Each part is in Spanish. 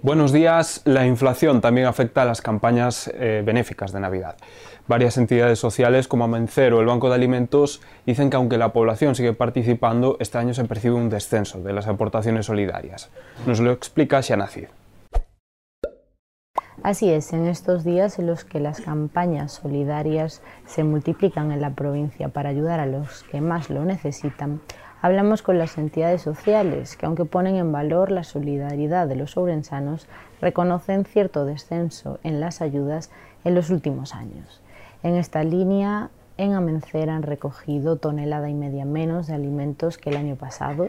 Buenos días. La inflación también afecta a las campañas eh, benéficas de Navidad. Varias entidades sociales como Amencer o el Banco de Alimentos dicen que aunque la población sigue participando, este año se percibe un descenso de las aportaciones solidarias. Nos lo explica Cid. Así es, en estos días en los que las campañas solidarias se multiplican en la provincia para ayudar a los que más lo necesitan, hablamos con las entidades sociales que, aunque ponen en valor la solidaridad de los ourensanos, reconocen cierto descenso en las ayudas en los últimos años. En esta línea, en Amencer han recogido tonelada y media menos de alimentos que el año pasado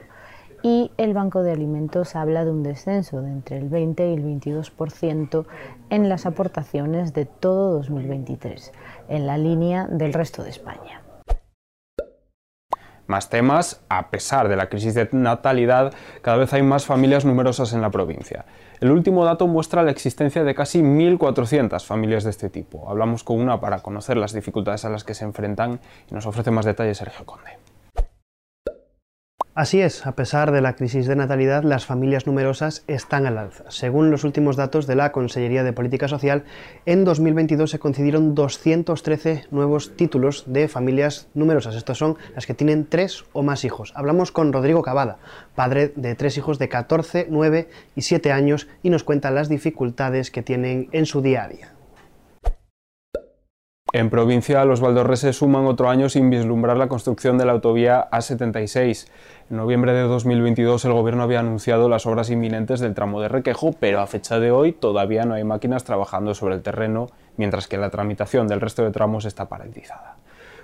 y el Banco de Alimentos habla de un descenso de entre el 20 y el 22% en las aportaciones de todo 2023, en la línea del resto de España. Más temas, a pesar de la crisis de natalidad, cada vez hay más familias numerosas en la provincia. El último dato muestra la existencia de casi 1.400 familias de este tipo. Hablamos con una para conocer las dificultades a las que se enfrentan y nos ofrece más detalles Sergio Conde. Así es, a pesar de la crisis de natalidad, las familias numerosas están al alza. Según los últimos datos de la Consellería de Política Social, en 2022 se concedieron 213 nuevos títulos de familias numerosas. Estos son las que tienen tres o más hijos. Hablamos con Rodrigo Cavada, padre de tres hijos de 14, 9 y 7 años, y nos cuenta las dificultades que tienen en su día a día. En provincia, los valdorreses suman otro año sin vislumbrar la construcción de la autovía A76. En noviembre de 2022 el gobierno había anunciado las obras inminentes del tramo de Requejo, pero a fecha de hoy todavía no hay máquinas trabajando sobre el terreno, mientras que la tramitación del resto de tramos está paralizada.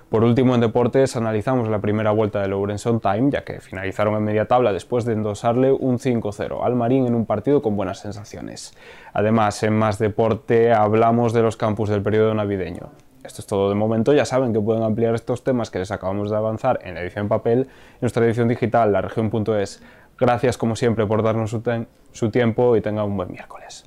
Por último, en deportes analizamos la primera vuelta del Ourense Time, ya que finalizaron en media tabla después de endosarle un 5-0 al Marín en un partido con buenas sensaciones. Además, en más deporte hablamos de los campus del periodo navideño. Esto es todo de momento. Ya saben que pueden ampliar estos temas que les acabamos de avanzar en la edición papel en nuestra edición digital, la región.es. Gracias como siempre por darnos su, su tiempo y tengan un buen miércoles.